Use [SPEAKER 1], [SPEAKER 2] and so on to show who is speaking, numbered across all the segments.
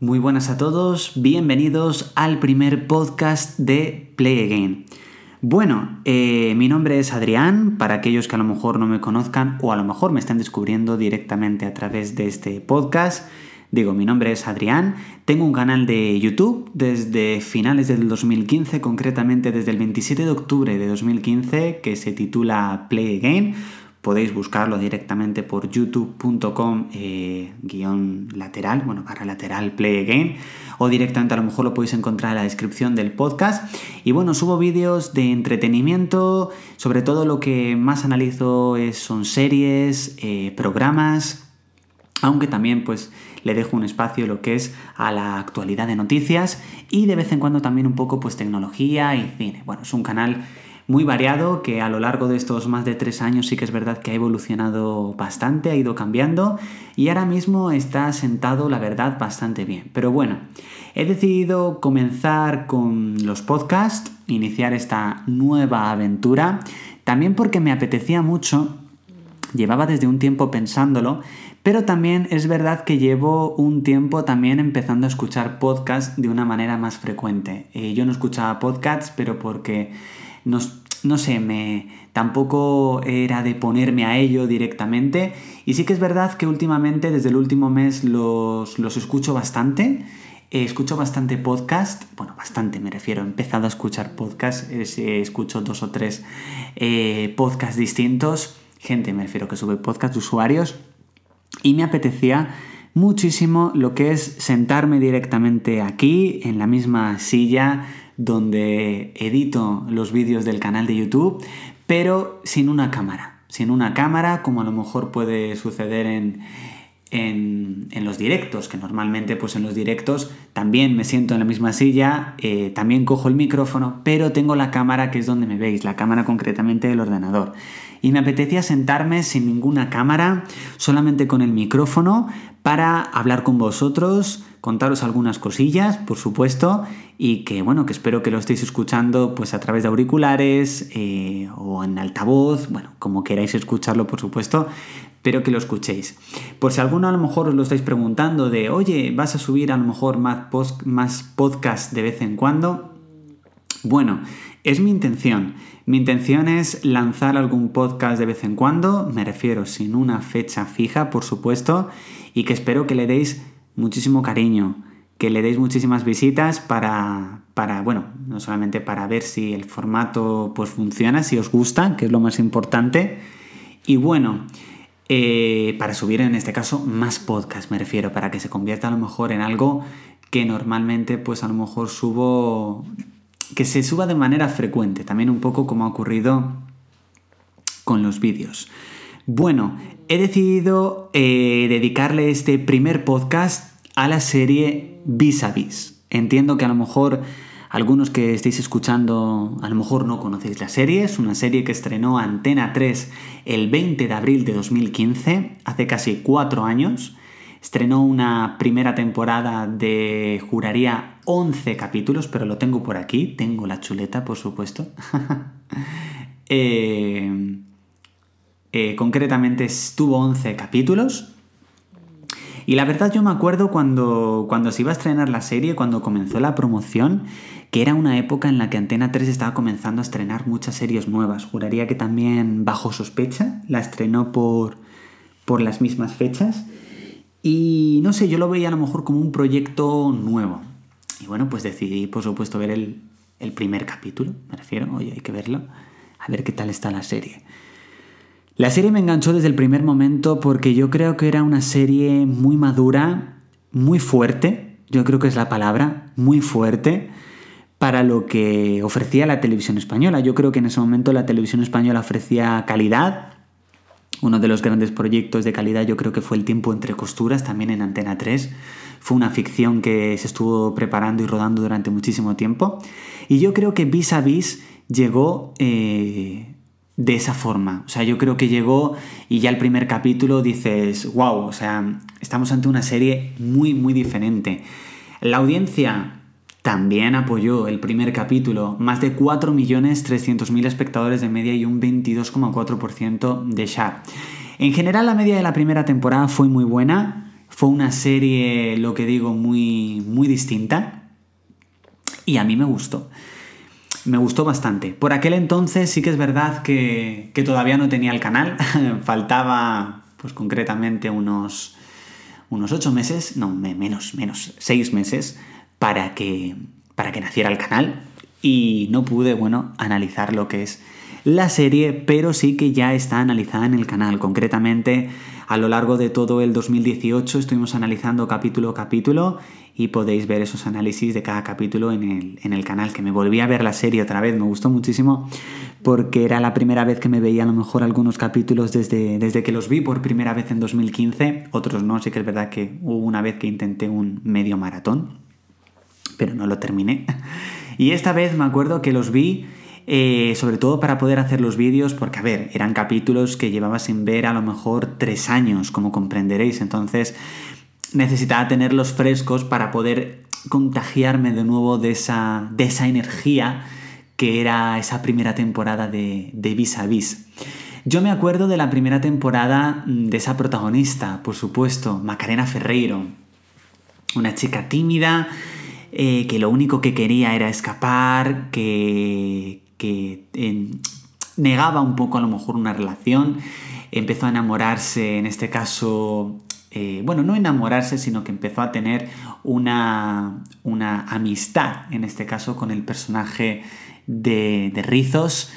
[SPEAKER 1] Muy buenas a todos, bienvenidos al primer podcast de Play Again. Bueno, eh, mi nombre es Adrián, para aquellos que a lo mejor no me conozcan o a lo mejor me están descubriendo directamente a través de este podcast. Digo, mi nombre es Adrián, tengo un canal de YouTube desde finales del 2015, concretamente desde el 27 de octubre de 2015, que se titula Play Again podéis buscarlo directamente por youtube.com eh, guion lateral, bueno, para lateral play again, o directamente a lo mejor lo podéis encontrar en la descripción del podcast. Y bueno, subo vídeos de entretenimiento, sobre todo lo que más analizo es, son series, eh, programas, aunque también pues le dejo un espacio lo que es a la actualidad de noticias y de vez en cuando también un poco pues tecnología y cine. Bueno, es un canal muy variado que a lo largo de estos más de tres años sí que es verdad que ha evolucionado bastante, ha ido cambiando y ahora mismo está sentado, la verdad, bastante bien. Pero bueno, he decidido comenzar con los podcasts, iniciar esta nueva aventura, también porque me apetecía mucho, llevaba desde un tiempo pensándolo, pero también es verdad que llevo un tiempo también empezando a escuchar podcasts de una manera más frecuente. Eh, yo no escuchaba podcasts, pero porque no sé, me, tampoco era de ponerme a ello directamente. Y sí que es verdad que últimamente, desde el último mes, los, escucho bastante. Eh, escucho bastante podcast, bueno, bastante me refiero, he empezado a escuchar podcast, eh, escucho dos o tres eh, podcasts distintos, gente me refiero que sube podcast, usuarios, y me apetecía muchísimo lo que es sentarme directamente aquí, en la misma silla, donde edito los vídeos del canal de YouTube, pero sin una cámara. Sin una cámara, como a lo mejor puede suceder en, en, los directos, que normalmente pues en los directos también me siento en la misma silla, eh, también cojo el micrófono, pero tengo la cámara que es donde me veis, la cámara concretamente del ordenador. Y me apetecía sentarme sin ninguna cámara, solamente con el micrófono, para hablar con vosotros, contaros algunas cosillas, por supuesto, y que bueno, que espero que lo estéis escuchando pues a través de auriculares eh, o en altavoz, bueno, como queráis escucharlo, por supuesto, pero que lo escuchéis. Por si alguno a lo mejor os lo estáis preguntando de, oye, ¿vas a subir a lo mejor más, post más podcast de vez en cuando? Bueno, es mi intención. Mi intención es lanzar algún podcast de vez en cuando, me refiero sin una fecha fija, por supuesto, y que espero que le deis muchísimo cariño, que le deis muchísimas visitas para, para, bueno, no solamente para ver si el formato pues funciona, si os gusta, que es lo más importante, y bueno, eh, para subir en este caso más podcast, me refiero, para que se convierta a lo mejor en algo que normalmente pues a lo mejor subo, que se suba de manera frecuente, también un poco como ha ocurrido con los vídeos. Bueno, he decidido eh, dedicarle este primer podcast a la serie Vis a Vis. Entiendo que a lo mejor algunos que estéis escuchando a lo mejor no conocéis la serie. Es una serie que estrenó Antena 3 el 20 de abril de 2015, hace casi cuatro años. Estrenó una primera temporada de, juraría, 11 capítulos, pero lo tengo por aquí. Tengo la chuleta, por supuesto. eh, eh, concretamente estuvo 11 capítulos. Y la verdad yo me acuerdo cuando, cuando se iba a estrenar la serie, cuando comenzó la promoción, que era una época en la que Antena 3 estaba comenzando a estrenar muchas series nuevas. Juraría que también Bajo Sospecha la estrenó por, por las mismas fechas. Y no sé, yo lo veía a lo mejor como un proyecto nuevo. Y bueno, pues decidí, por supuesto, ver el, el primer capítulo, me refiero, oye, hay que verlo, a ver qué tal está la serie. La serie me enganchó desde el primer momento porque yo creo que era una serie muy madura, muy fuerte, yo creo que es la palabra, muy fuerte para lo que ofrecía la televisión española. Yo creo que en ese momento la televisión española ofrecía calidad. Uno de los grandes proyectos de calidad yo creo que fue El tiempo entre costuras, también en Antena 3. Fue una ficción que se estuvo preparando y rodando durante muchísimo tiempo. Y yo creo que Vis a Vis llegó eh, de esa forma. O sea, yo creo que llegó y ya el primer capítulo dices, wow, o sea, estamos ante una serie muy, muy diferente. La audiencia también apoyó el primer capítulo, más de 4.300.000 espectadores de media y un 22,4% de share. En general la media de la primera temporada fue muy buena, Fue una serie, lo que digo, muy, muy distinta y a mí me gustó. Me gustó bastante. Por aquel entonces sí que es verdad que, que todavía no tenía el canal. Faltaba, pues concretamente, unos, unos ocho meses, no, menos, menos, seis meses para que, para que naciera el canal. Y no pude, bueno, analizar lo que es la serie, pero sí que ya está analizada en el canal. Concretamente, a lo largo de todo el 2018 estuvimos analizando capítulo a capítulo y podéis ver esos análisis de cada capítulo en el, en el, canal, que me volví a ver la serie otra vez, me gustó muchísimo porque era la primera vez que me veía a lo mejor algunos capítulos desde, desde que los vi por primera vez en 2015, otros no, sí que es verdad que hubo una vez que intenté un medio maratón, pero no lo terminé. Y esta vez me acuerdo que los vi eh, sobre todo para poder hacer los vídeos, porque a ver, eran capítulos que llevaba sin ver a lo mejor tres años, como comprenderéis, entonces necesitaba tenerlos frescos para poder contagiarme de nuevo de esa, de esa energía que era esa primera temporada de, de Vis a Vis. Yo me acuerdo de la primera temporada de esa protagonista, por supuesto, Macarena Ferreiro. Una chica tímida, eh, que lo único que quería era escapar, que, que negaba un poco a lo mejor una relación, empezó a enamorarse, en este caso, eh, bueno, no enamorarse, sino que empezó a tener una, una amistad, en este caso, con el personaje de, Rizos.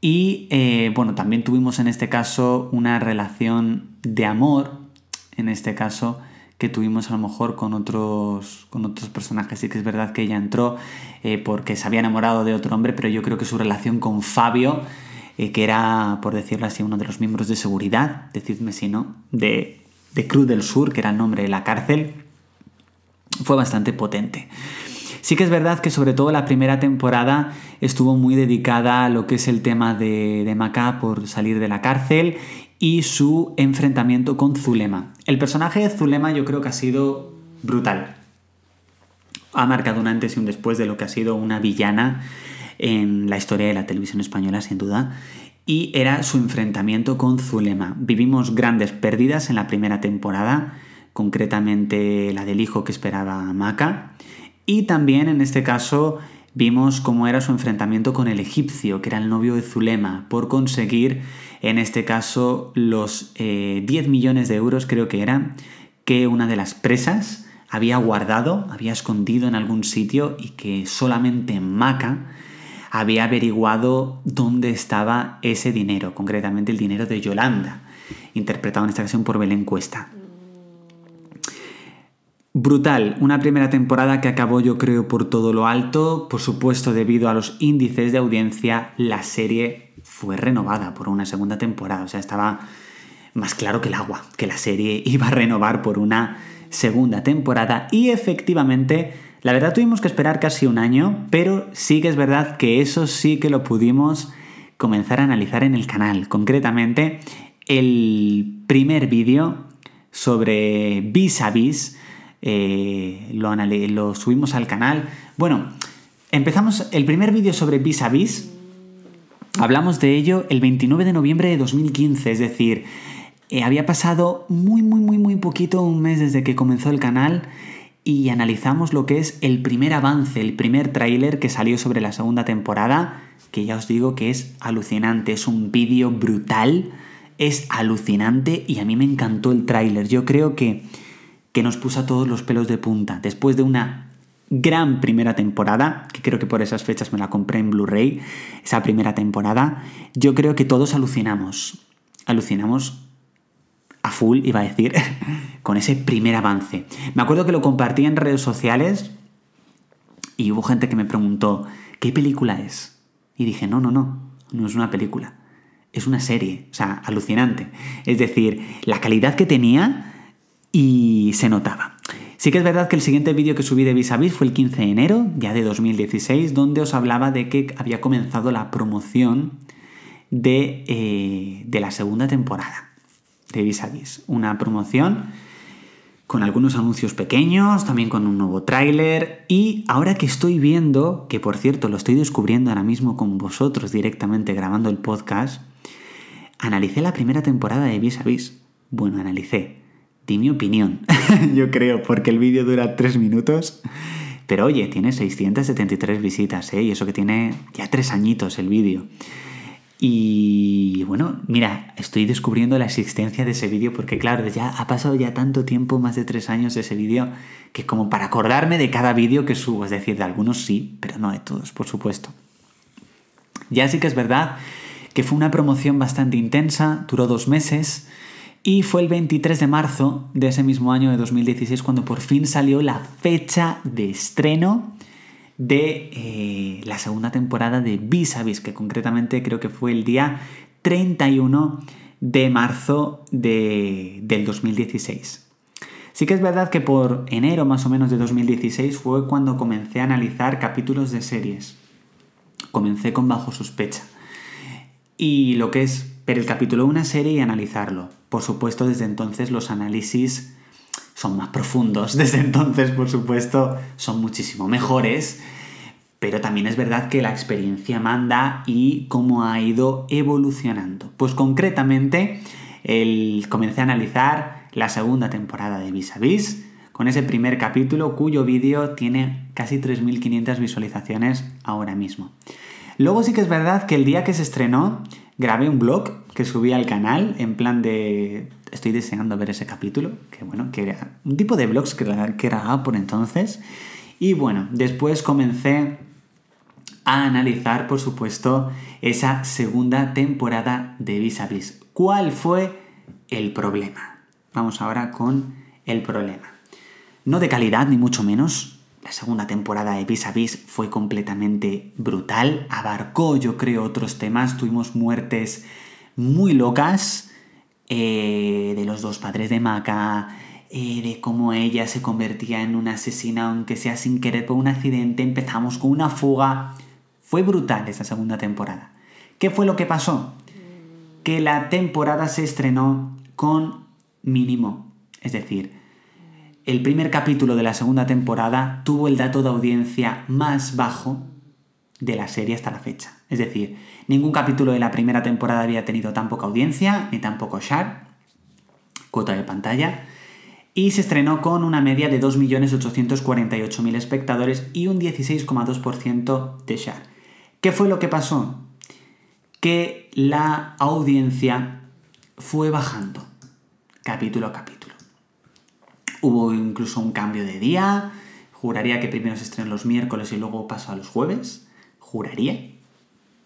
[SPEAKER 1] Y eh, bueno, también tuvimos en este caso una relación de amor, en este caso, que tuvimos a lo mejor con otros, con otros personajes. Sí que es verdad que ella entró eh, porque se había enamorado de otro hombre, pero yo creo que su relación con Fabio, que era, por decirlo así, uno de los miembros de seguridad, decidme si no, de, de Cruz del Sur, que era el nombre de la cárcel, fue bastante potente. Sí que es verdad que sobre todo la primera temporada estuvo muy dedicada a lo que es el tema de, de Maca por salir de la cárcel y su enfrentamiento con Zulema. El personaje de Zulema yo creo que ha sido brutal. Ha marcado un antes y un después de lo que ha sido una villana en la historia de la televisión española, sin duda. Y era su enfrentamiento con Zulema. Vivimos grandes pérdidas en la primera temporada, concretamente la del hijo que esperaba Maca. Y también en este caso vimos cómo era su enfrentamiento con el egipcio, que era el novio de Zulema, por conseguir en este caso los 10 eh, millones de euros creo que eran que una de las presas había guardado, había escondido en algún sitio y que solamente Maca había averiguado dónde estaba ese dinero, concretamente el dinero de Yolanda, interpretado en esta ocasión por Belén Cuesta. Brutal, una primera temporada que acabó yo creo por todo lo alto, por supuesto debido a los índices de audiencia, la serie fue renovada por una segunda temporada. O sea, estaba más claro que el agua, que la serie iba a renovar por una segunda temporada. Y efectivamente, la verdad tuvimos que esperar casi un año, pero sí que es verdad que eso sí que lo pudimos comenzar a analizar en el canal. Concretamente, el primer vídeo sobre vis a vis eh, lo, subimos al canal. Bueno, empezamos el primer vídeo sobre vis a vis Hablamos de ello el 29 de noviembre de 2015, es decir, eh, había pasado muy, muy, muy, muy poquito, un mes desde que comenzó el canal y analizamos lo que es el primer avance, el primer tráiler que salió sobre la segunda temporada, que ya os digo que es alucinante, es un vídeo brutal, es alucinante y a mí me encantó el tráiler. Yo creo que, que nos puso a todos los pelos de punta. Después de una gran primera temporada, que creo que por esas fechas me la compré en Blu-ray, esa primera temporada, yo creo que todos alucinamos, alucinamos a full, iba a decir, con ese primer avance. Me acuerdo que lo compartí en redes sociales y hubo gente que me preguntó, ¿qué película es? Y dije, no, no, no, no es una película, es una serie, o sea, alucinante. Es decir, la calidad que tenía y se notaba. Sí que es verdad que el siguiente vídeo que subí de Vis a Vis fue el 15 de enero, ya de 2016, donde os hablaba de que había comenzado la promoción de, eh, de la segunda temporada de Vis. Una promoción con algunos anuncios pequeños, también con un nuevo tráiler y ahora que estoy viendo, que por cierto lo estoy descubriendo ahora mismo con vosotros directamente grabando el podcast, analicé la primera temporada de Vis a Vis. Bueno, analicé di mi opinión, yo creo, porque el vídeo dura tres minutos. Pero oye, tiene 673 visitas, ¿eh? Y eso que tiene ya tres añitos el vídeo. Y bueno, mira, estoy descubriendo la existencia de ese vídeo porque claro, ya ha pasado ya tanto tiempo, más de tres años de ese vídeo, que como para acordarme de cada vídeo que subo, es decir, de algunos sí, pero no de todos, por supuesto. Ya sí que es verdad que fue una promoción bastante intensa, duró dos meses, y fue el 23 de marzo de ese mismo año de 2016 cuando por fin salió la fecha de estreno de eh, la segunda temporada de Vis a Vis, que concretamente creo que fue el día 31 de marzo de, del 2016. Sí que es verdad que por enero más o menos de 2016 fue cuando comencé a analizar capítulos de series. Comencé con Bajo Sospecha. Y lo que es ver el capítulo de una serie y analizarlo. Por supuesto, desde entonces los análisis son más profundos. Desde entonces, por supuesto, son muchísimo mejores. Pero también es verdad que la experiencia manda y cómo ha ido evolucionando. Pues concretamente, el, comencé a analizar la segunda temporada de Vis a Vis con ese primer capítulo cuyo vídeo tiene casi 3.500 visualizaciones ahora mismo. Luego sí que es verdad que el día que se estrenó grabé un blog que subí al canal en plan de estoy deseando ver ese capítulo, que bueno, que era un tipo de blogs que, que era por entonces. Y bueno, después comencé a analizar, por supuesto, esa segunda temporada de Vis a Vis. ¿Cuál fue el problema? Vamos ahora con el problema. No de calidad, ni mucho menos. La segunda temporada de Vis a Vis fue completamente brutal. Abarcó, yo creo, otros temas. Tuvimos muertes muy locas eh, de los dos padres de Maca, eh, de cómo ella se convertía en una asesina, aunque sea sin querer por un accidente, empezamos con una fuga. Fue brutal esa segunda temporada. ¿Qué fue lo que pasó? Que la temporada se estrenó con mínimo. Es decir, el primer capítulo de la segunda temporada tuvo el dato de audiencia más bajo de la serie hasta la fecha. Es decir, ningún capítulo de la primera temporada había tenido tan poca audiencia, ni tan poco share, cuota de pantalla, y se estrenó con una media de 2.848.000 espectadores y un 16,2% de share. ¿Qué fue lo que pasó? Que la audiencia fue bajando capítulo a capítulo. Hubo incluso un cambio de día, juraría que primero se estrenó los miércoles y luego pasó a los jueves juraría.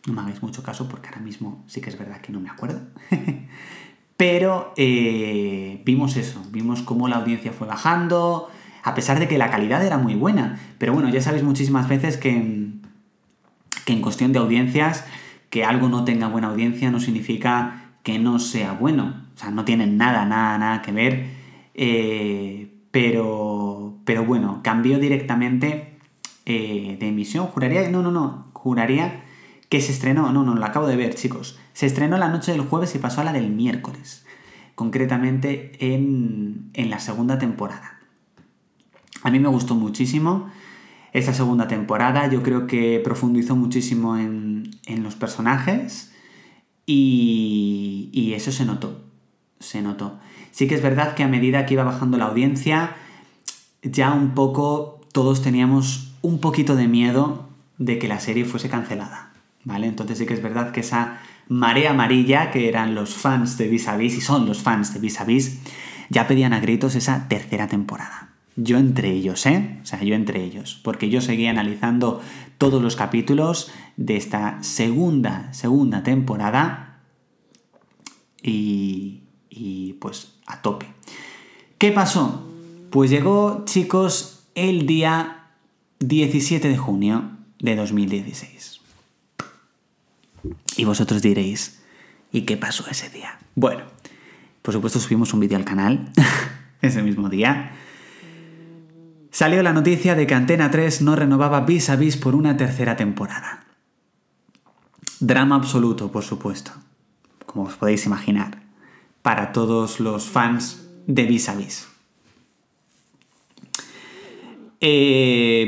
[SPEAKER 1] No me hagáis mucho caso porque ahora mismo sí que es verdad que no me acuerdo. Pero eh, vimos eso, vimos cómo la audiencia fue bajando, a pesar de que la calidad era muy buena. Pero bueno, ya sabéis muchísimas veces que, que en cuestión de audiencias, que algo no tenga buena audiencia no significa que no sea bueno. O sea, no tienen nada, nada, nada que ver. Eh, pero, pero bueno, cambió directamente eh, de emisión. Juraría, no, no, no, juraría que se estrenó, no, no, lo acabo de ver, chicos. Se estrenó la noche del jueves y pasó a la del miércoles, concretamente en, la segunda temporada. A mí me gustó muchísimo esta segunda temporada, yo creo que profundizó muchísimo en, los personajes y, y eso se notó, se notó. Sí que es verdad que a medida que iba bajando la audiencia, ya un poco todos teníamos un poquito de miedo de que la serie fuese cancelada, ¿vale? Entonces sí que es verdad que esa marea amarilla, que eran los fans de Vis a Vis, y son los fans de Vis a Vis, ya pedían a gritos esa tercera temporada. Yo entre ellos, ¿eh? O sea, yo entre ellos, porque yo seguía analizando todos los capítulos de esta segunda, segunda temporada y, y pues a tope. ¿Qué pasó? Pues llegó, chicos, el día 17 de junio de 2016. Y vosotros diréis, ¿y qué pasó ese día? Bueno, por supuesto subimos un vídeo al canal ese mismo día. Salió la noticia de que Antena 3 no renovaba Vis a Vis por una tercera temporada. Drama absoluto, por supuesto, como os podéis imaginar, para todos los fans de Vis a Vis.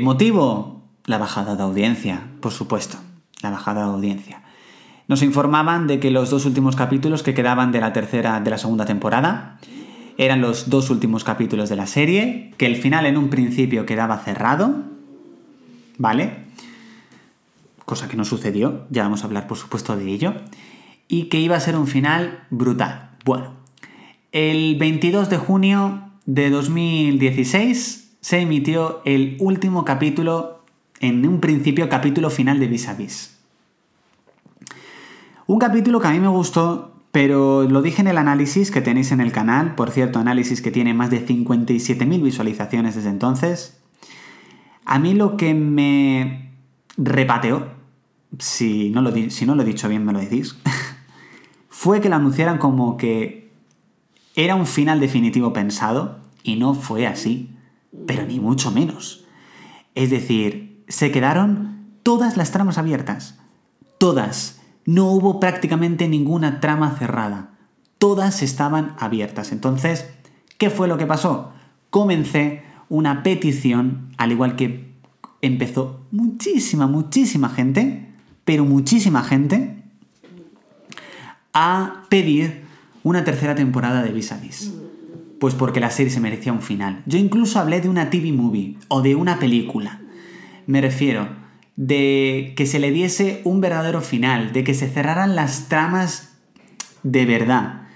[SPEAKER 1] ¿Motivo? La bajada de audiencia, por supuesto, la bajada de audiencia. Nos informaban de que los dos últimos capítulos que quedaban de la tercera, de la segunda temporada, eran los dos últimos capítulos de la serie, que el final en un principio quedaba cerrado, ¿vale? Cosa que no sucedió, ya vamos a hablar por supuesto de ello, y que iba a ser un final brutal. Bueno, el 22 de junio de 2016 se emitió el último capítulo, en un principio capítulo final de Vis a Vis. Un capítulo que a mí me gustó pero lo dije en el análisis que tenéis en el canal, por cierto, análisis que tiene más de 57.000 visualizaciones desde entonces. A mí lo que me repateó, si no lo, si no lo he dicho bien me lo decís, fue que lo anunciaran como que era un final definitivo pensado y no fue así, pero ni mucho menos. Es decir, se quedaron todas las tramas abiertas, todas no hubo prácticamente ninguna trama cerrada. Todas estaban abiertas. Entonces, ¿qué fue lo que pasó? Comencé una petición, al igual que empezó muchísima, muchísima gente, pero muchísima gente, a pedir una tercera temporada de Vis a Vis. Pues porque la serie se merecía un final. Yo incluso hablé de una TV movie o de una película. Me refiero, de que se le diese un verdadero final, de que se cerraran las tramas de verdad.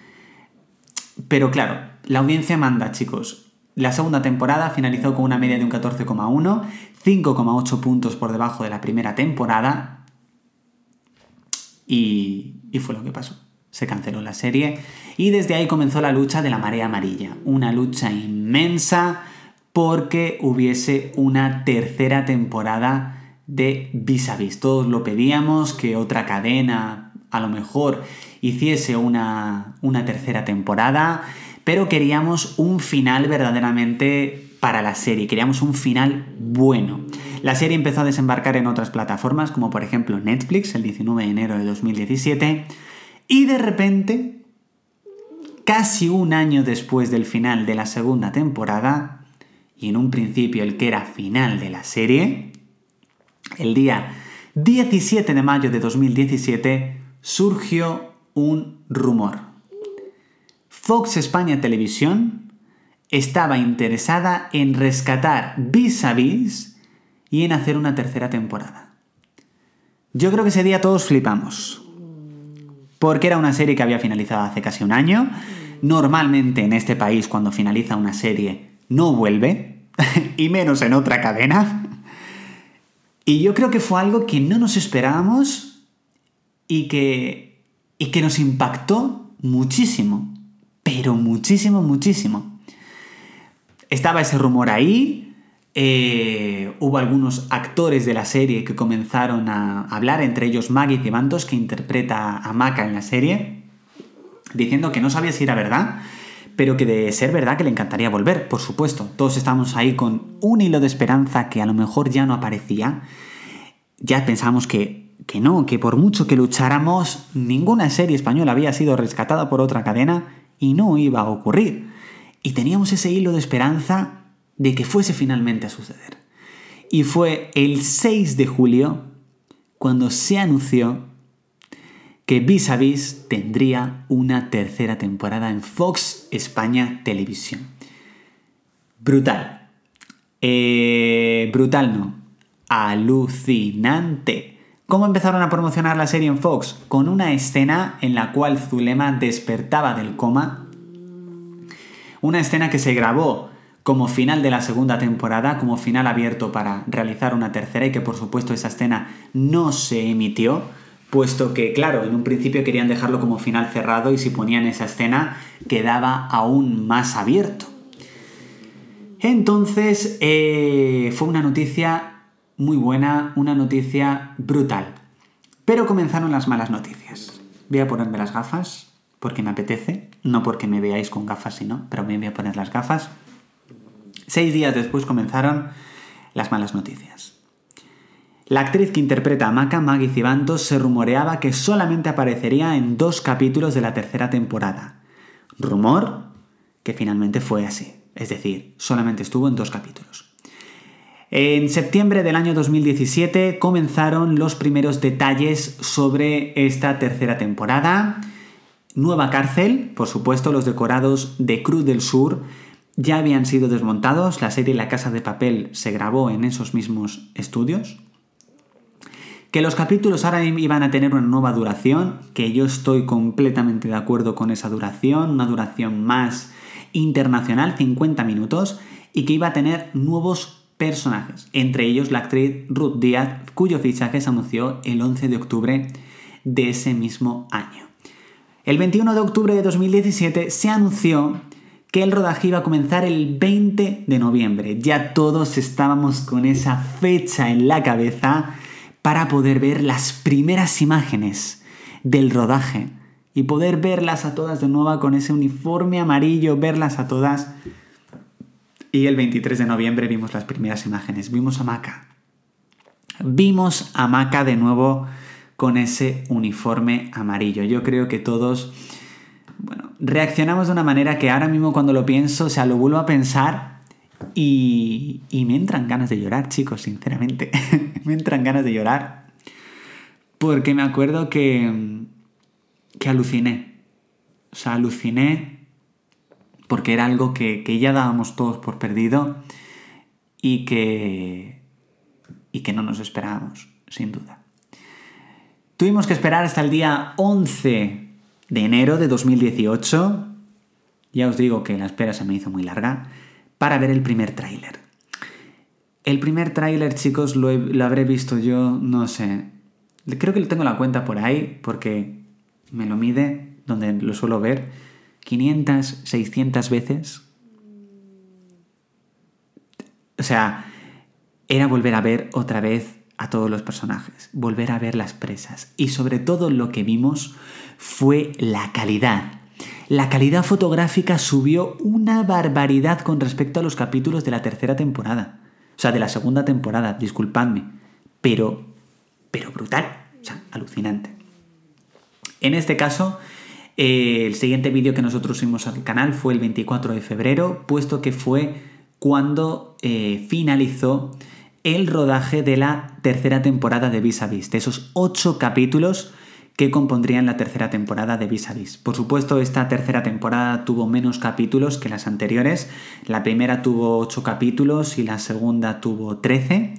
[SPEAKER 1] Pero claro, la audiencia manda, chicos. La segunda temporada finalizó con una media de un 14,1, 5,8 puntos por debajo de la primera temporada. Y, y fue lo que pasó. Se canceló la serie y desde ahí comenzó la lucha de la marea amarilla. Una lucha inmensa porque hubiese una tercera temporada de vis a vis. Todos lo pedíamos, que otra cadena a lo mejor hiciese una, una tercera temporada, pero queríamos un final verdaderamente para la serie, queríamos un final bueno. La serie empezó a desembarcar en otras plataformas, como por ejemplo Netflix, el 19 de enero de 2017, y de repente, casi un año después del final de la segunda temporada, y en un principio el que era final de la serie, el día 17 de mayo de 2017 surgió un rumor. Fox España Televisión estaba interesada en rescatar Vis a Vis y en hacer una tercera temporada. Yo creo que ese día todos flipamos. Porque era una serie que había finalizado hace casi un año. Normalmente en este país cuando finaliza una serie no vuelve, y menos en otra cadena. Y yo creo que fue algo que no nos esperábamos y que, y que nos impactó muchísimo, pero muchísimo, muchísimo. Estaba ese rumor ahí, eh, hubo algunos actores de la serie que comenzaron a hablar, entre ellos Maggie Cibantos, que interpreta a Maca en la serie, diciendo que no sabía si era verdad, pero que de ser verdad que le encantaría volver, por supuesto. Todos estamos ahí con un hilo de esperanza que a lo mejor ya no aparecía. Ya pensábamos que, que no, que por mucho que lucháramos, ninguna serie española había sido rescatada por otra cadena y no iba a ocurrir. Y teníamos ese hilo de esperanza de que fuese finalmente a suceder. Y fue el 6 de julio cuando se anunció que Vis a Vis tendría una tercera temporada en Fox España Televisión. Brutal. Eh, brutal no. Alucinante. ¿Cómo empezaron a promocionar la serie en Fox? Con una escena en la cual Zulema despertaba del coma. Una escena que se grabó como final de la segunda temporada, como final abierto para realizar una tercera y que por supuesto esa escena no se emitió puesto que, claro, en un principio querían dejarlo como final cerrado y si ponían esa escena quedaba aún más abierto. Entonces, eh, fue una noticia muy buena, una noticia brutal. Pero comenzaron las malas noticias. Voy a ponerme las gafas porque me apetece, no porque me veáis con gafas, sino, pero me voy a poner las gafas. Seis días después comenzaron las malas noticias. La actriz que interpreta a Maca, Maggie Cibantos, se rumoreaba que solamente aparecería en dos capítulos de la tercera temporada. Rumor que finalmente fue así, es decir, solamente estuvo en dos capítulos. En septiembre del año 2017 comenzaron los primeros detalles sobre esta tercera temporada Nueva cárcel, por supuesto, los decorados de Cruz del Sur ya habían sido desmontados, la serie La Casa de Papel se grabó en esos mismos estudios. Que los capítulos ahora iban a tener una nueva duración, que yo estoy completamente de acuerdo con esa duración, una duración más internacional, 50 minutos, y que iba a tener nuevos personajes, entre ellos la actriz Ruth Díaz, cuyo fichaje se anunció el 11 de octubre de ese mismo año. El 21 de octubre de 2017 se anunció que el rodaje iba a comenzar el 20 de noviembre. Ya todos estábamos con esa fecha en la cabeza para poder ver las primeras imágenes del rodaje y poder verlas a todas de nuevo con ese uniforme amarillo, verlas a todas. Y el 23 de noviembre vimos las primeras imágenes, vimos a Maca. Vimos a Maca de nuevo con ese uniforme amarillo. Yo creo que todos bueno, reaccionamos de una manera que ahora mismo cuando lo pienso, o sea, lo vuelvo a pensar y, me entran ganas de llorar, chicos, sinceramente. me entran ganas de llorar. Porque me acuerdo que, que aluciné. O sea, aluciné porque era algo que, que ya dábamos todos por perdido y que, y que no nos esperábamos, sin duda. Tuvimos que esperar hasta el día 11 de enero de 2018, ya os digo que la espera se me hizo muy larga, para ver el primer tráiler. El primer tráiler, chicos, lo, habré visto yo, no sé, creo que tengo la cuenta por ahí, porque me lo mide, donde lo suelo ver, 500, 600 veces. O sea, era volver a ver otra vez a todos los personajes, volver a ver las presas y sobre todo lo que vimos fue la calidad. La calidad fotográfica subió una barbaridad con respecto a los capítulos de la tercera temporada. O sea, de la segunda temporada, disculpadme. Pero, pero brutal. O sea, alucinante. En este caso, eh, el siguiente vídeo que nosotros subimos al canal fue el 24 de febrero, puesto que fue cuando eh, finalizó el rodaje de la tercera temporada de Vis a Vis, de esos ocho capítulos que compondrían la tercera temporada de Vis a Vis. Por supuesto, esta tercera temporada tuvo menos capítulos que las anteriores. La primera tuvo 8 capítulos y la segunda tuvo 13.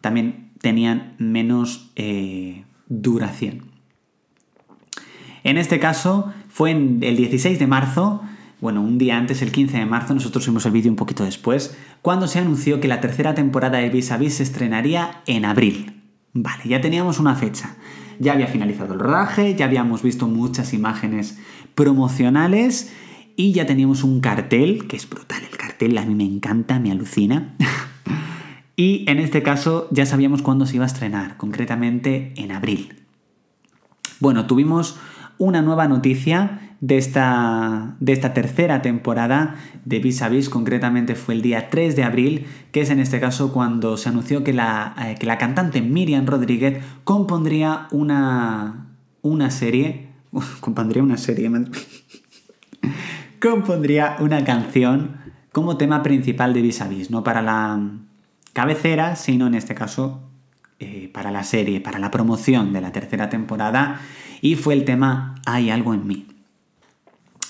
[SPEAKER 1] También tenían menos eh, duración. En este caso, fue en el 16 de marzo, bueno, un día antes, el 15 de marzo, nosotros subimos el vídeo un poquito después, cuando se anunció que la tercera temporada de Vis a Vis se estrenaría en abril. Vale, ya teníamos una fecha ya había finalizado el rodaje, ya habíamos visto muchas imágenes promocionales y ya teníamos un cartel, que es brutal el cartel, a mí me encanta, me alucina. y en este caso ya sabíamos cuándo se iba a estrenar, concretamente en abril. Bueno, tuvimos una nueva noticia de esta, de esta tercera temporada de Vis a Vis, concretamente fue el día 3 de abril, que es en este caso cuando se anunció que la, eh, que la cantante Miriam Rodríguez compondría una, una serie, compondría una serie, compondría una canción como tema principal de Vis a Vis, no para la cabecera, sino en este caso eh, para la serie, para la promoción de la tercera temporada, y fue el tema Hay algo en mí.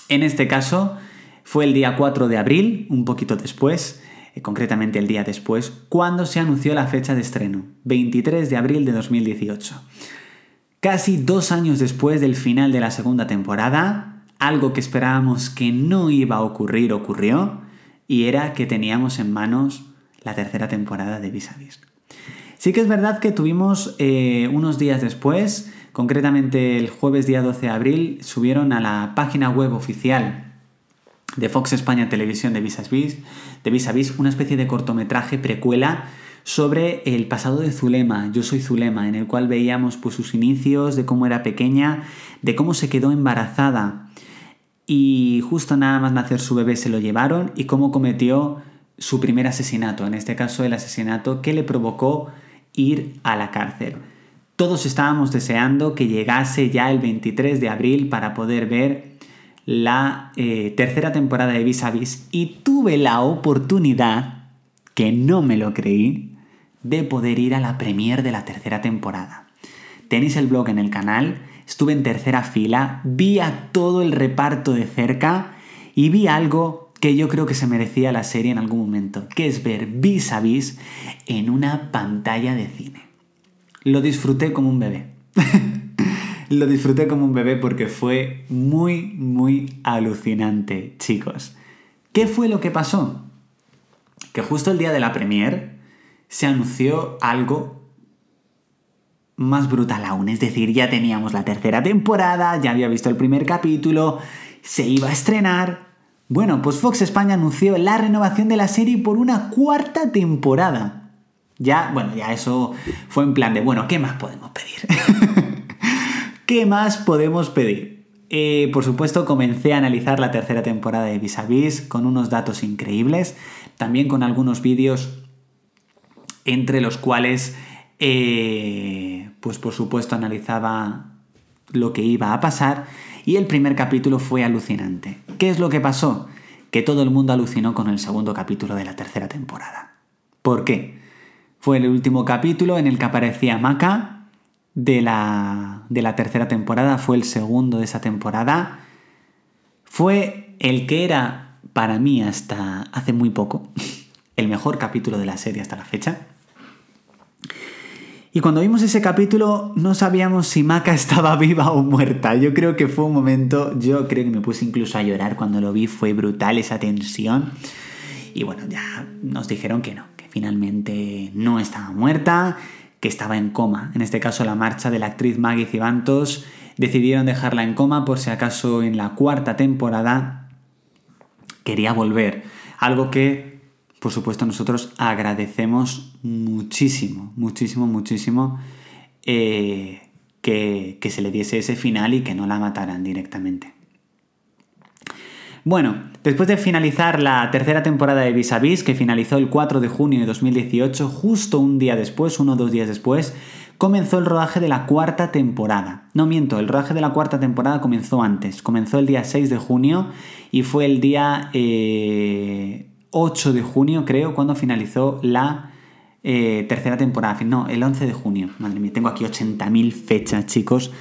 [SPEAKER 1] En este caso fue el día 4 de abril, un poquito después, eh, concretamente el día después, cuando se anunció la fecha de estreno, 23 de abril de 2018. Casi dos años después del final de la segunda temporada, algo que esperábamos que no iba a ocurrir ocurrió, y era que teníamos en manos la tercera temporada de Vis a Vis. Sí que es verdad que tuvimos eh, unos días después Concretamente el jueves día 12 de abril subieron a la página web oficial de Fox España Televisión de Vis Vis, de una especie de cortometraje precuela sobre el pasado de Zulema, Yo soy Zulema, en el cual veíamos pues, sus inicios, de cómo era pequeña, de cómo se quedó embarazada y justo nada más nacer su bebé se lo llevaron y cómo cometió su primer asesinato, en este caso el asesinato que le provocó ir a la cárcel. Todos estábamos deseando que llegase ya el 23 de abril para poder ver la eh, tercera temporada de Vis Vis y tuve la oportunidad, que no me lo creí, de poder ir a la premiere de la tercera temporada. Tenéis el blog en el canal, estuve en tercera fila, vi a todo el reparto de cerca y vi algo que yo creo que se merecía la serie en algún momento, que es ver vis vis en una pantalla de cine. Lo disfruté como un bebé. Lo disfruté como un bebé porque fue muy, muy alucinante, chicos. ¿Qué fue lo que pasó? Que justo el día de la premier se anunció algo más brutal aún. Es decir, ya teníamos la tercera temporada, ya había visto el primer capítulo, se iba a estrenar. Bueno, pues Fox España anunció la renovación de la serie por una cuarta temporada. Ya, bueno, ya eso fue en plan de, bueno, ¿qué más podemos pedir? ¿Qué más podemos pedir? Eh, por supuesto, comencé a analizar la tercera temporada de Vis a Vis con unos datos increíbles, también con algunos vídeos entre los cuales eh, pues por supuesto analizaba lo que iba a pasar y el primer capítulo fue alucinante. ¿Qué es lo que pasó? Que todo el mundo alucinó con el segundo capítulo de la tercera temporada. ¿Por qué? Fue el último capítulo en el que aparecía Maka de la, de la tercera temporada, fue el segundo de esa temporada. Fue el que era para mí hasta hace muy poco el mejor capítulo de la serie hasta la fecha. Y cuando vimos ese capítulo no sabíamos si Maca estaba viva o muerta. Yo creo que fue un momento, yo creo que me puse incluso a llorar cuando lo vi, fue brutal esa tensión. Y bueno, ya nos dijeron que no, finalmente no estaba muerta, que estaba en coma. En este caso la marcha de la actriz Maggie Cibantos decidieron dejarla en coma por si acaso en la cuarta temporada quería volver. Algo que por supuesto nosotros agradecemos muchísimo, muchísimo, muchísimo eh, que, se le diese ese final y que no la mataran directamente. Bueno, después de finalizar la tercera temporada de Vis a Vis, que finalizó el 4 de junio de 2018, justo un día después, uno o dos días después, comenzó el rodaje de la cuarta temporada. No miento, el rodaje de la cuarta temporada comenzó antes, comenzó el día 6 de junio y fue el día eh, 8 de junio, creo, cuando finalizó la eh, tercera temporada. No, el 11 de junio. Madre mía, tengo aquí 80.000 fechas, chicos,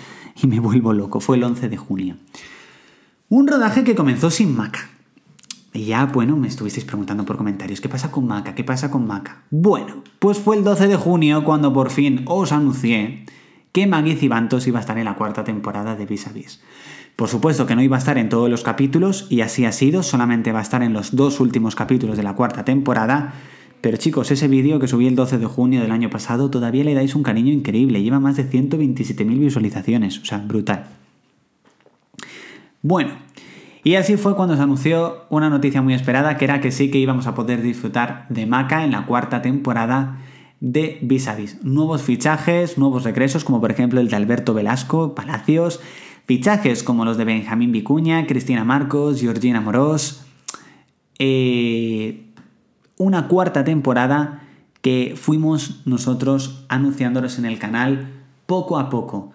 [SPEAKER 1] y me vuelvo loco. Fue el 11 de junio. Un rodaje que comenzó sin Maca. Y ya, bueno, me estuvisteis preguntando por comentarios, ¿qué pasa con Maca? ¿Qué pasa con Maca? Bueno, pues fue el 12 de junio cuando por fin os anuncié que Maggie Cibantos iba a estar en la cuarta temporada de Vis a Vis. Por supuesto que no iba a estar en todos los capítulos y así ha sido, solamente va a estar en los dos últimos capítulos de la cuarta temporada. Pero chicos, ese vídeo que subí el 12 de junio del año pasado todavía le dais un cariño increíble, lleva más de 127.000 visualizaciones, o sea, brutal. Bueno, y así fue cuando se anunció una noticia muy esperada, que era que sí que íbamos a poder disfrutar de Maca en la cuarta temporada de Vis Vis. Nuevos fichajes, nuevos regresos, como por ejemplo el de Alberto Velasco, Palacios, Fichajes como los de Benjamín Vicuña, Cristina Marcos, Georgina Morós. Eh, una cuarta temporada que fuimos nosotros anunciándolos en el canal poco a poco.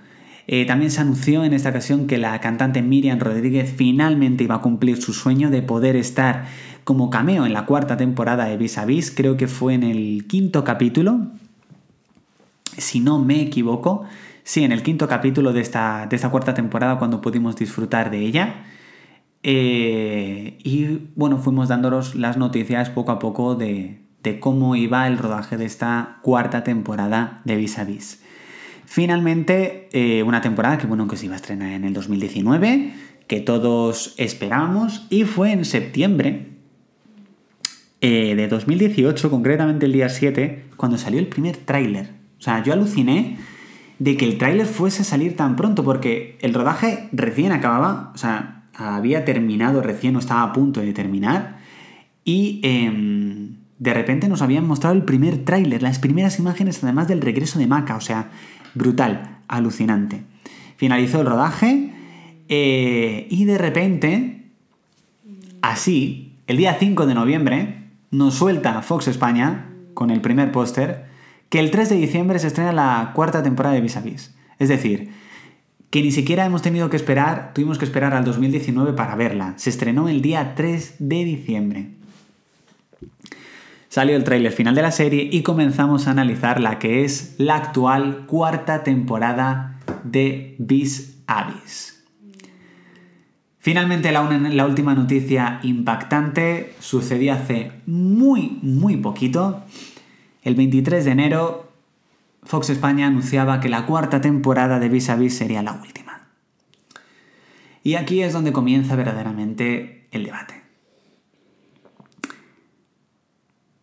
[SPEAKER 1] Eh, también se anunció en esta ocasión que la cantante Miriam Rodríguez finalmente iba a cumplir su sueño de poder estar como cameo en la cuarta temporada de Vis a Vis. Creo que fue en el quinto capítulo, si no me equivoco. Sí, en el quinto capítulo de esta, de esta cuarta temporada cuando pudimos disfrutar de ella. Eh, y bueno, fuimos dándonos las noticias poco a poco de, cómo iba el rodaje de esta cuarta temporada de Vis a Vis. Finalmente, eh, una temporada que bueno, que se iba a estrenar en el 2019, que todos esperábamos, y fue en septiembre eh, de 2018, concretamente el día 7, cuando salió el primer tráiler. O sea, yo aluciné de que el tráiler fuese a salir tan pronto, porque el rodaje recién acababa, o sea, había terminado recién o estaba a punto de terminar, y em, de repente nos habían mostrado el primer tráiler, las primeras imágenes además del regreso de Maca, o sea, brutal, alucinante. Finalizó el rodaje eh, y de repente, así, el día 5 de noviembre, nos suelta Fox España con el primer póster que el 3 de diciembre se estrena la cuarta temporada de Vis a Vis. Es decir, que ni siquiera hemos tenido que esperar, tuvimos que esperar al 2019 para verla. Se estrenó el día 3 de diciembre. Salió el tráiler final de la serie y comenzamos a analizar la que es la actual cuarta temporada de Vis Avis. Finalmente la, última noticia impactante sucedió hace muy, muy poquito. El 23 de enero, Fox España anunciaba que la cuarta temporada de Vis a sería la última. Y aquí es donde comienza verdaderamente el debate.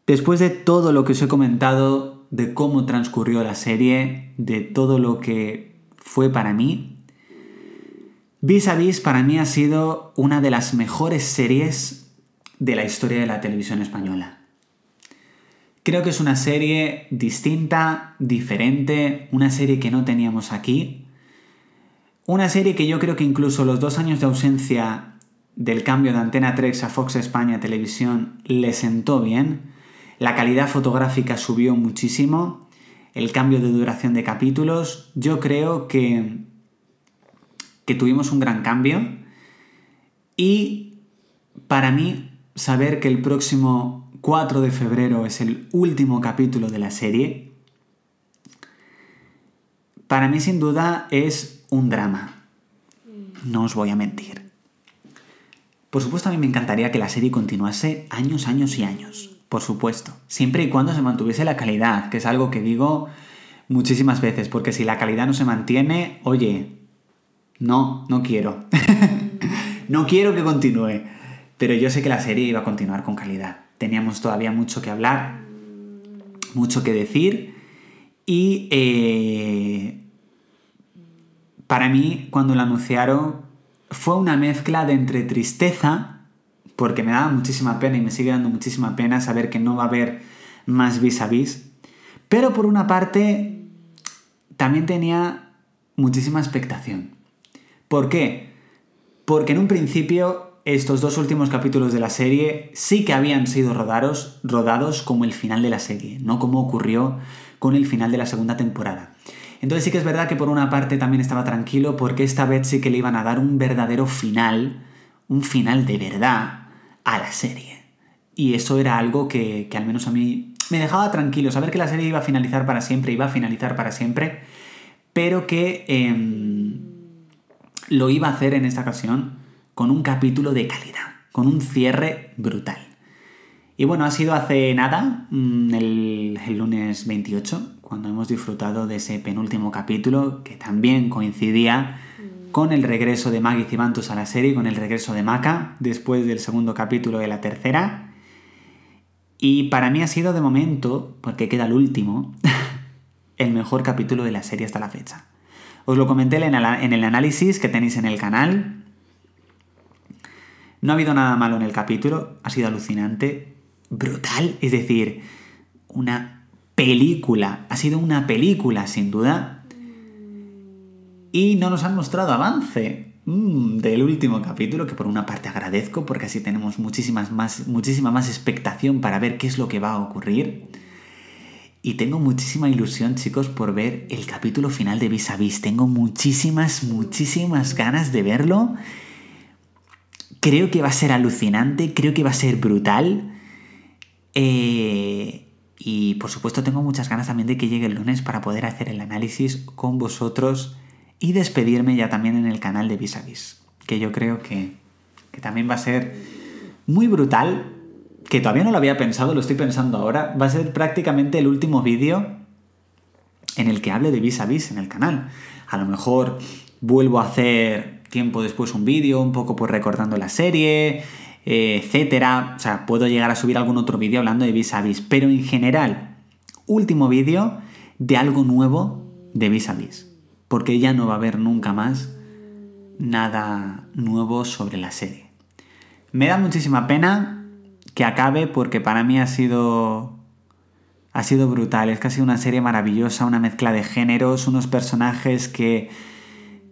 [SPEAKER 1] Después de todo lo que os he comentado, de cómo transcurrió la serie, de todo lo que fue para mí, Vis a Vis para mí ha sido una de las mejores series de la historia de la televisión española. Creo que es una serie distinta, diferente, una serie que no teníamos aquí. Una serie que yo creo que incluso los dos años de ausencia del cambio de Antena 3 a Fox España Televisión le sentó bien la calidad fotográfica subió muchísimo, el cambio de duración de capítulos, yo creo que, que tuvimos un gran cambio y para mí saber que el próximo 4 de febrero es el último capítulo de la serie, para mí sin duda es un drama. No os voy a mentir. Por supuesto a mí me encantaría que la serie continuase años, años y años por supuesto, siempre y cuando se mantuviese la calidad, que es algo que digo muchísimas veces, porque si la calidad no se mantiene, oye, no, no quiero. no quiero que continúe. Pero yo sé que la serie iba a continuar con calidad. Teníamos todavía mucho que hablar, mucho que decir y eh, para mí cuando la anunciaron fue una mezcla de entre tristeza, porque me daba muchísima pena y me sigue dando muchísima pena saber que no va a haber más vis a vis. Pero por una parte, también tenía muchísima expectación. ¿Por qué? Porque en un principio estos dos últimos capítulos de la serie sí que habían sido rodados, rodados como el final de la serie, no como ocurrió con el final de la segunda temporada. Entonces sí que es verdad que por una parte también estaba tranquilo porque esta vez sí que le iban a dar un verdadero final, un final de verdad, a la serie. Y eso era algo que, al menos a mí me dejaba tranquilo, saber que la serie iba a finalizar para siempre, iba a finalizar para siempre, pero que em, lo iba a hacer en esta ocasión con un capítulo de calidad, con un cierre brutal. Y bueno, ha sido hace nada, mm, el, el, lunes 28, cuando hemos disfrutado de ese penúltimo capítulo, que también coincidía con el regreso de Maggie Cibantus a la serie, con el regreso de Maca, después del segundo capítulo de la tercera. Y para mí ha sido de momento, porque queda el último, el mejor capítulo de la serie hasta la fecha. Os lo comenté en el análisis que tenéis en el canal. No ha habido nada malo en el capítulo, ha sido alucinante, brutal, es decir, una película, ha sido una película sin duda, y no nos han mostrado avance mm, del último capítulo, que por una parte agradezco porque así tenemos muchísimas más, muchísima más expectación para ver qué es lo que va a ocurrir. Y tengo muchísima ilusión, chicos, por ver el capítulo final de Vis a Vis. Tengo muchísimas, muchísimas ganas de verlo. Creo que va a ser alucinante, creo que va a ser brutal. Eh, y por supuesto tengo muchas ganas también de que llegue el lunes para poder hacer el análisis con vosotros y despedirme ya también en el canal de Vis a Vis, que yo creo que, también va a ser muy brutal, que todavía no lo había pensado, lo estoy pensando ahora, va a ser prácticamente el último vídeo en el que hable de Vis Vis en el canal. A lo mejor vuelvo a hacer tiempo después un vídeo, un poco pues recordando la serie, eh, etcétera. O sea, puedo llegar a subir algún otro vídeo hablando de Vis Vis, pero en general, último vídeo de algo nuevo de Vis a Vis porque ya no va a haber nunca más nada nuevo sobre la serie. Me da muchísima pena que acabe porque para mí ha sido ha sido brutal, es casi una serie maravillosa, una mezcla de géneros, unos personajes que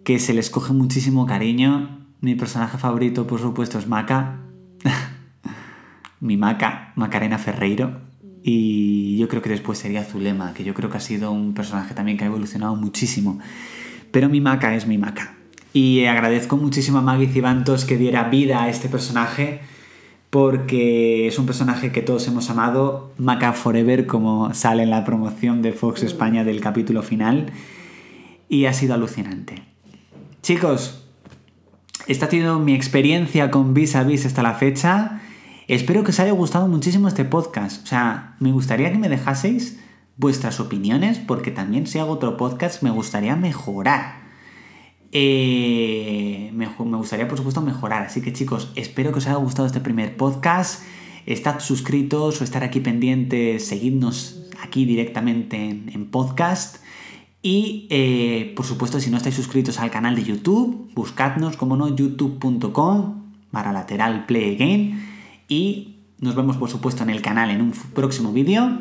[SPEAKER 1] que se les coge muchísimo cariño. Mi personaje favorito, por supuesto, es Maca. Mi Maca, Macarena Ferreiro. Y yo creo que después sería Zulema, que yo creo que ha sido un personaje también que ha evolucionado muchísimo. Pero mi maca es mi maca. Y agradezco muchísimo a Maggie Cibantos que diera vida a este personaje, porque es un personaje que todos hemos amado, Maca Forever, como sale en la promoción de Fox España del capítulo final, y ha sido alucinante. Chicos, esta ha sido mi experiencia con Vis a Vis hasta la fecha. Espero que os haya gustado muchísimo este podcast. O sea, me gustaría que me dejaseis vuestras opiniones, porque también si hago otro podcast me gustaría mejorar. Eh, me, gustaría, por supuesto, mejorar. Así que chicos, espero que os haya gustado este primer podcast. Estad suscritos o estar aquí pendientes, seguidnos aquí directamente en, podcast. Y eh, por supuesto, si no estáis suscritos al canal de YouTube, buscadnos, como no, youtube.com para lateral play again. Y nos vemos, por supuesto, en el canal en un próximo vídeo.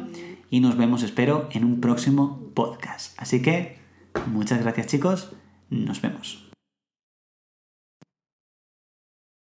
[SPEAKER 1] Y nos vemos, espero, en un próximo podcast. Así que, muchas gracias, chicos. Nos vemos.